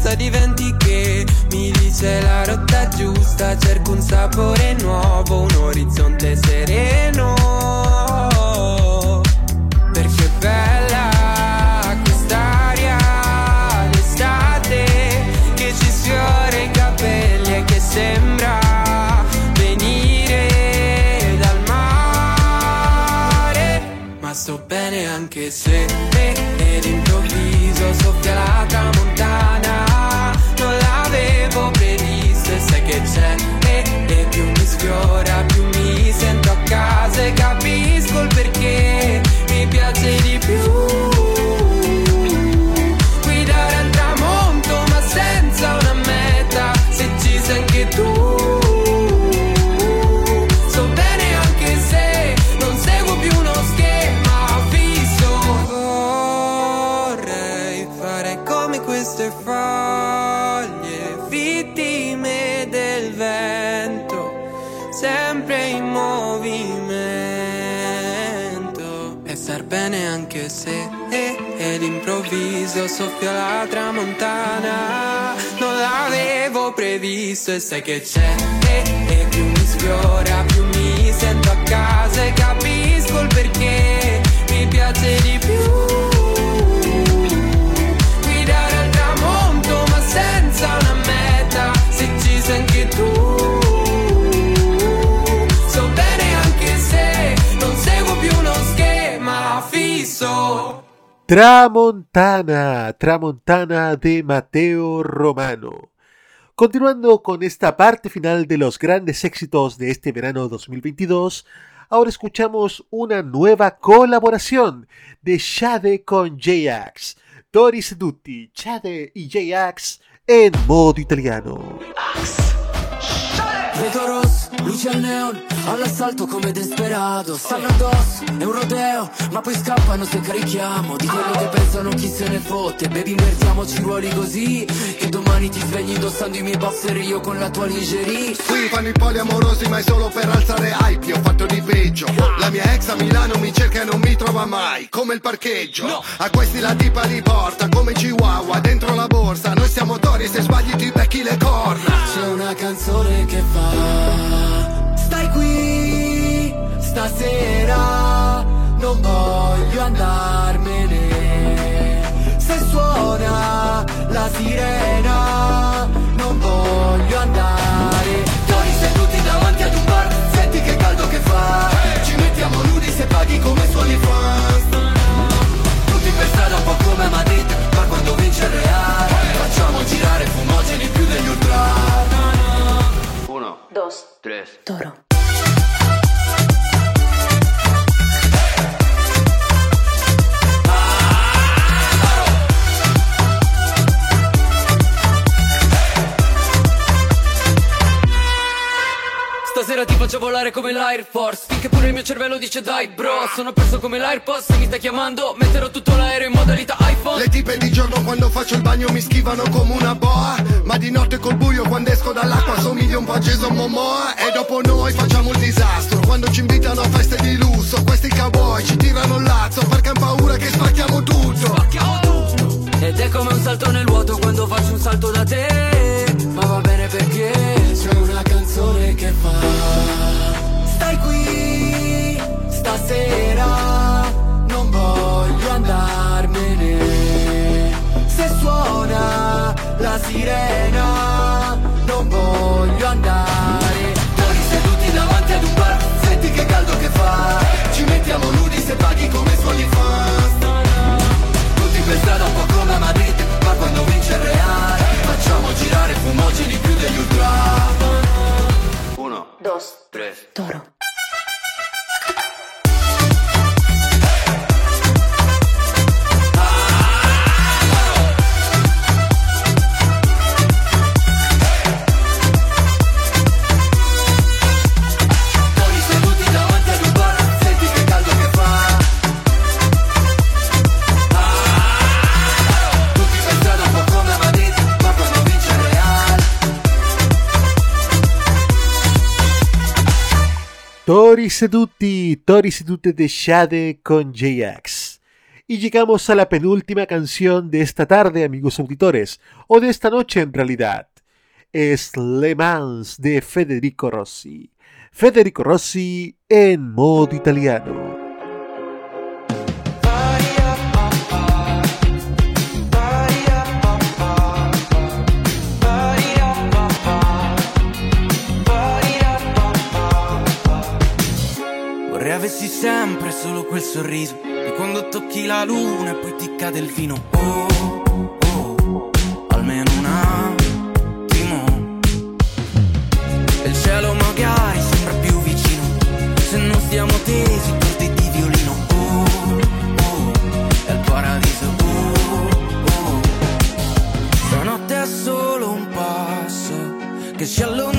Testa una rosa di venti che mi dice la rotta giusta, cerco un sapore nuovo, un orizzonte sereno. Perché è bella quest'aria d'estate che ci sfiora i capelli e che sembra venire dal mare. Ma sto bene anche se ed improvviso soffia la improvviso soffia la tramontana. Non l'avevo previsto e sai che c'è eh, e più mi sfiora, più mi sento a casa e capisco il perché mi piace di Tramontana, Tramontana de Mateo Romano. Continuando con esta parte final de los grandes éxitos de este verano 2022, ahora escuchamos una nueva colaboración de Shade con J-Ax. Tori Seduti, Shade y J-Ax en modo italiano. Luci al neon, all'assalto come desperato Stanno addosso, è un rodeo, ma poi scappano se carichiamo. Di quello che pensano chi se ne fotte. Baby invertiamoci i ruoli così Che domani ti svegli indossando i miei boxer io con la tua lingerie. Qui fanno i poliamorosi ma è solo per alzare hype Io ho fatto di peggio. La mia ex a Milano mi cerca e non mi trova mai Come il parcheggio. A questi la tipa li porta come chihuahua dentro la borsa. Noi siamo tori se sbagli ti becchi le corna. C'è una canzone che fa Stai qui stasera Non voglio andarmene. Se suona la sirena Non voglio andare. Tori seduti davanti ad un bar Senti che caldo che fa. Ci mettiamo nudi se paghi come suoni fans Tutti per strada un po' come Madrid Ma quando vince il Real Facciamo girare fumogeni Uno, dos, tres. toro. Stasera ti faccio volare come l'Air Force. Finché pure il mio cervello dice dai bro Sono perso come l'AirPods Se mi stai chiamando metterò tutto l'aereo in modalità iPhone. Le tipe di giorno quando faccio il bagno mi schivano come una boa Ma di notte col buio quando esco dall'acqua somiglio un po' a Jason Momoa. E dopo noi facciamo il disastro Quando ci invitano a feste di lusso Questi cowboy ci tirano il lazzo Perché han paura che spacchiamo tutto. Spacchiamo tutto. Ed è come un salto nel vuoto quando faccio un salto da te. Ma va perché c'è una canzone che fa. Stai qui stasera Non voglio andarmene. Se suona la sirena Non voglio andare. Noi seduti davanti ad un bar Senti che caldo che fa. Ci mettiamo nudi se paghi come suoni fans Tutti per strada un po' come a Madrid Ma quando vince il Real Facciamo girare fumogeni Uno, Dos. tre Toro. Seduti, Tori seduti de Shade con JX. Y llegamos a la penúltima canción de esta tarde, amigos auditores, o de esta noche en realidad. Es Le Mans de Federico Rossi. Federico Rossi en modo italiano. Avessi sempre solo quel sorriso. Di quando tocchi la luna e poi ti cade il vino. Oh, oh, almeno un attimo. E il cielo magari sembra più vicino. Se non stiamo tesi corti di violino. Oh, oh, è il paradiso. Oh, oh. Stanotte è solo un passo Che ci allontana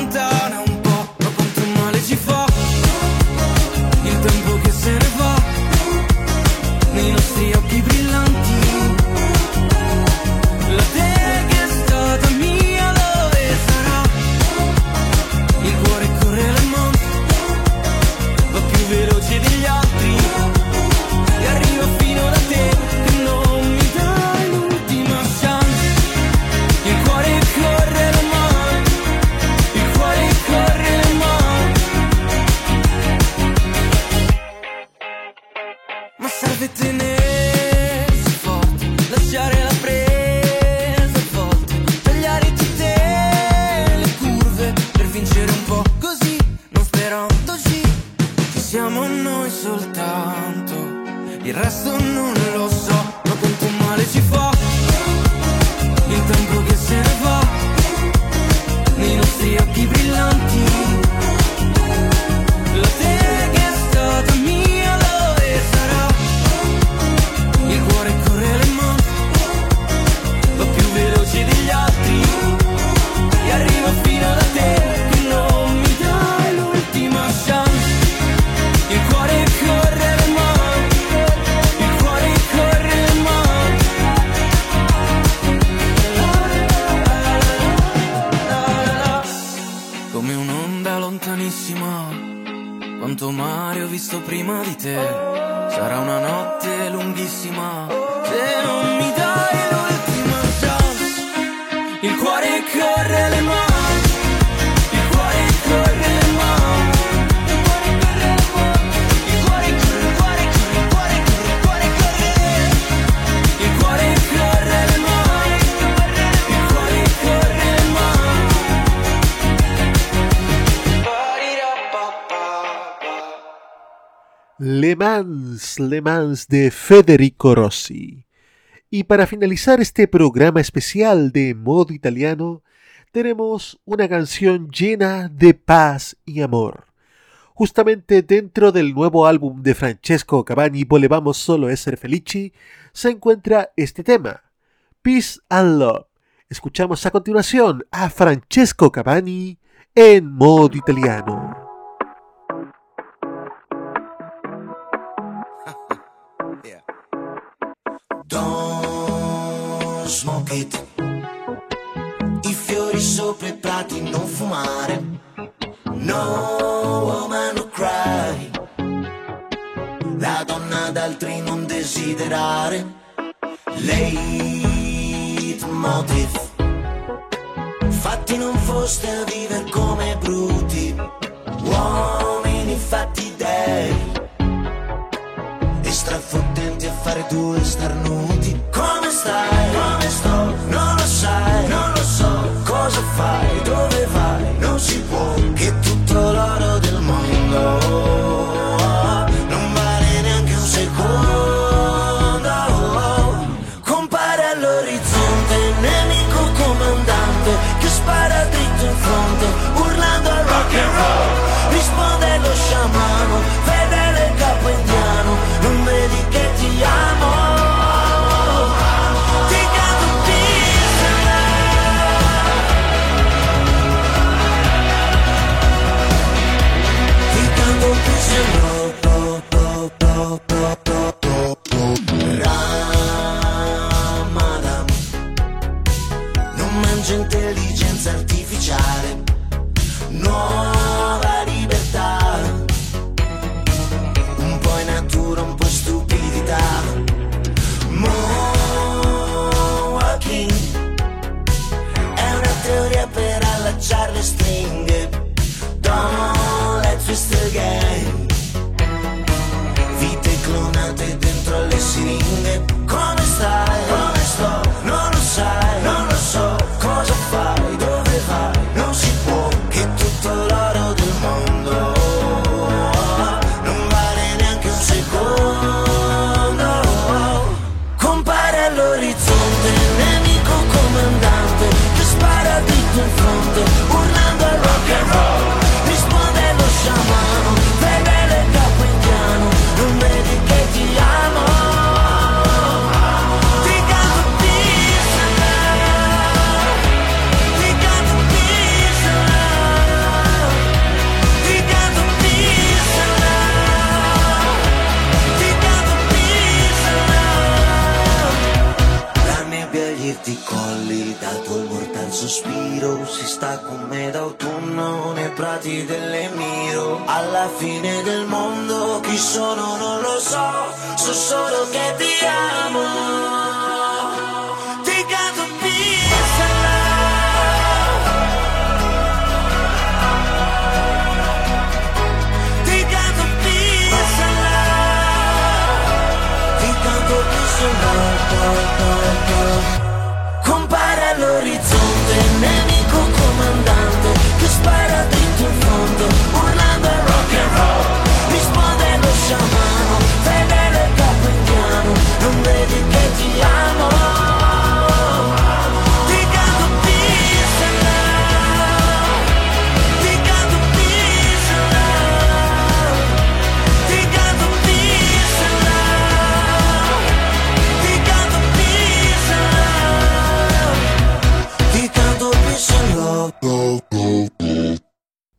il resto non lo so, ma quanto male ci fa. Te. Sarà una notte lunghissima Se non mi dai l'ultima chance. Il cuore corre le mani Le Mans, Le Mans de Federico Rossi. Y para finalizar este programa especial de modo italiano, tenemos una canción llena de paz y amor. Justamente dentro del nuevo álbum de Francesco Cavani, Volevamos solo essere felici, se encuentra este tema, Peace and Love. Escuchamos a continuación a Francesco Cavani en modo italiano. Don't smoke it. I fiori sopra i prati non fumare. No woman no cry. La donna d'altri non desiderare. Late motive. Fatti non foste a vivere come bruti. Uomini fatti dei Strafottenti a fare due starnuti. Come stai? Come sto? Non lo sai, non lo so. Cosa fai? Dove vai? Dentro alle siringhe. Prati dell'Emiro. Alla fine del mondo, chi sono non lo so, so solo che ti amo. Love. Love. Love. the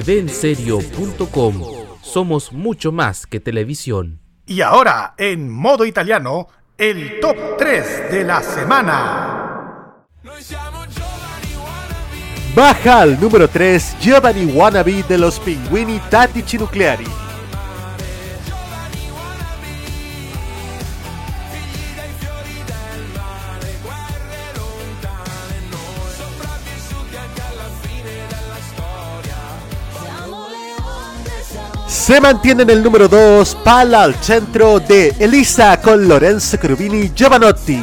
tvenserio.com Somos mucho más que televisión. Y ahora, en modo italiano, el top 3 de la semana. Baja al número 3 Giovanni Wannabe de los Pinguini Tattici Nucleari. Se mantiene en el número 2 Pala al centro de Elisa con Lorenzo Cherubini Giovanotti.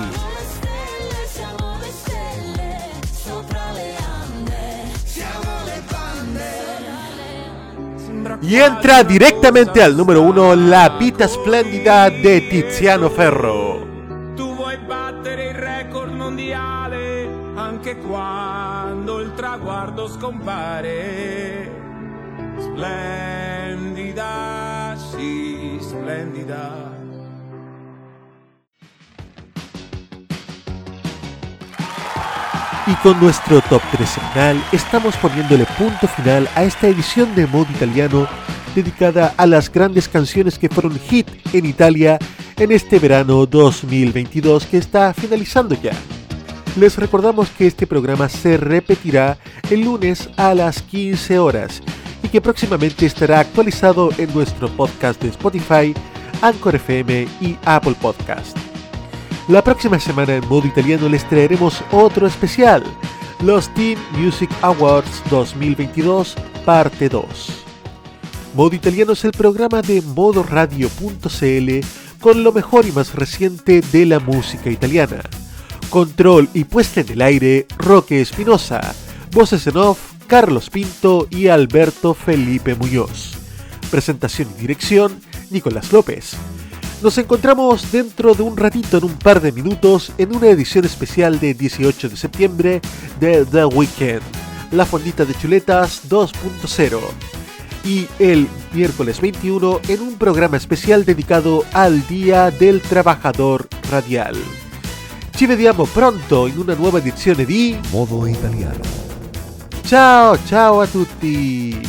Y entra directamente al número 1 La vita splendida de Tiziano Ferro. Tu vuoi battere il record mondiale anche quando il traguardo scompare. Splendida, Y con nuestro top 3 semanal estamos poniéndole punto final a esta edición de Modo Italiano dedicada a las grandes canciones que fueron hit en Italia en este verano 2022 que está finalizando ya. Les recordamos que este programa se repetirá el lunes a las 15 horas que próximamente estará actualizado en nuestro podcast de Spotify, Anchor FM y Apple Podcast. La próxima semana en modo italiano les traeremos otro especial, los Teen Music Awards 2022, parte 2. Modo Italiano es el programa de modoradio.cl con lo mejor y más reciente de la música italiana. Control y puesta en el aire, Roque Espinosa. Voces en off, Carlos Pinto y Alberto Felipe Muñoz. Presentación y dirección, Nicolás López. Nos encontramos dentro de un ratito, en un par de minutos, en una edición especial de 18 de septiembre de The Weekend, la fondita de chuletas 2.0. Y el miércoles 21 en un programa especial dedicado al Día del Trabajador Radial. Ci vediamo pronto in una nuova edizione di Modo Italiano. Ciao, ciao a tutti!